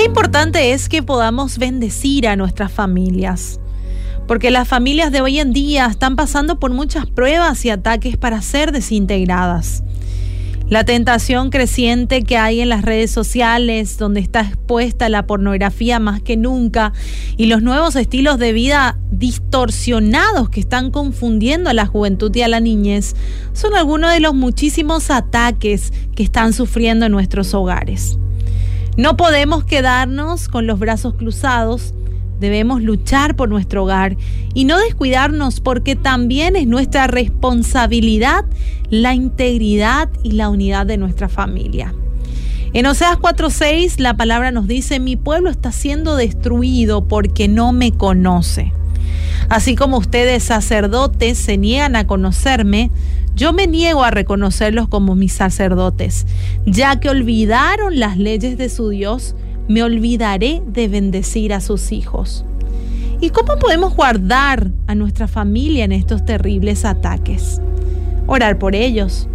importante es que podamos bendecir a nuestras familias, porque las familias de hoy en día están pasando por muchas pruebas y ataques para ser desintegradas. La tentación creciente que hay en las redes sociales, donde está expuesta la pornografía más que nunca, y los nuevos estilos de vida distorsionados que están confundiendo a la juventud y a la niñez, son algunos de los muchísimos ataques que están sufriendo en nuestros hogares. No podemos quedarnos con los brazos cruzados Debemos luchar por nuestro hogar y no descuidarnos porque también es nuestra responsabilidad la integridad y la unidad de nuestra familia. En Oseas 4:6 la palabra nos dice, mi pueblo está siendo destruido porque no me conoce. Así como ustedes sacerdotes se niegan a conocerme, yo me niego a reconocerlos como mis sacerdotes, ya que olvidaron las leyes de su Dios me olvidaré de bendecir a sus hijos. ¿Y cómo podemos guardar a nuestra familia en estos terribles ataques? Orar por ellos.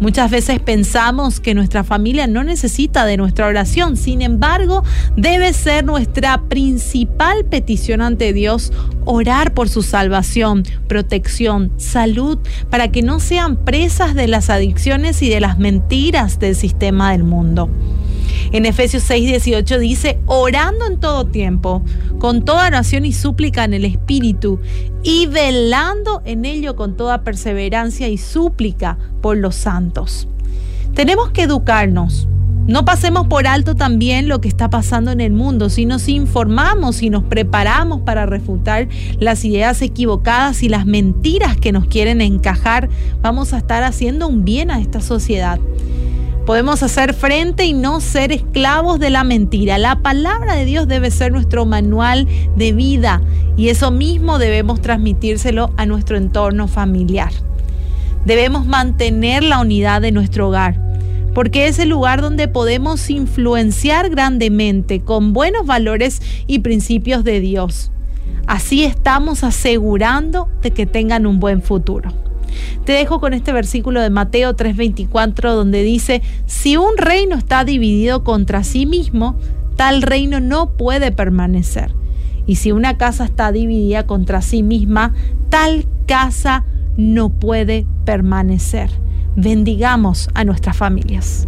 Muchas veces pensamos que nuestra familia no necesita de nuestra oración, sin embargo, debe ser nuestra principal petición ante Dios orar por su salvación, protección, salud, para que no sean presas de las adicciones y de las mentiras del sistema del mundo. En Efesios 6, 18 dice, orando en todo tiempo, con toda oración y súplica en el Espíritu, y velando en ello con toda perseverancia y súplica por los santos. Tenemos que educarnos. No pasemos por alto también lo que está pasando en el mundo, si nos informamos y nos preparamos para refutar las ideas equivocadas y las mentiras que nos quieren encajar, vamos a estar haciendo un bien a esta sociedad. Podemos hacer frente y no ser esclavos de la mentira. La palabra de Dios debe ser nuestro manual de vida y eso mismo debemos transmitírselo a nuestro entorno familiar. Debemos mantener la unidad de nuestro hogar porque es el lugar donde podemos influenciar grandemente con buenos valores y principios de Dios. Así estamos asegurando de que tengan un buen futuro. Te dejo con este versículo de Mateo 3:24 donde dice, si un reino está dividido contra sí mismo, tal reino no puede permanecer. Y si una casa está dividida contra sí misma, tal casa no puede permanecer. Bendigamos a nuestras familias.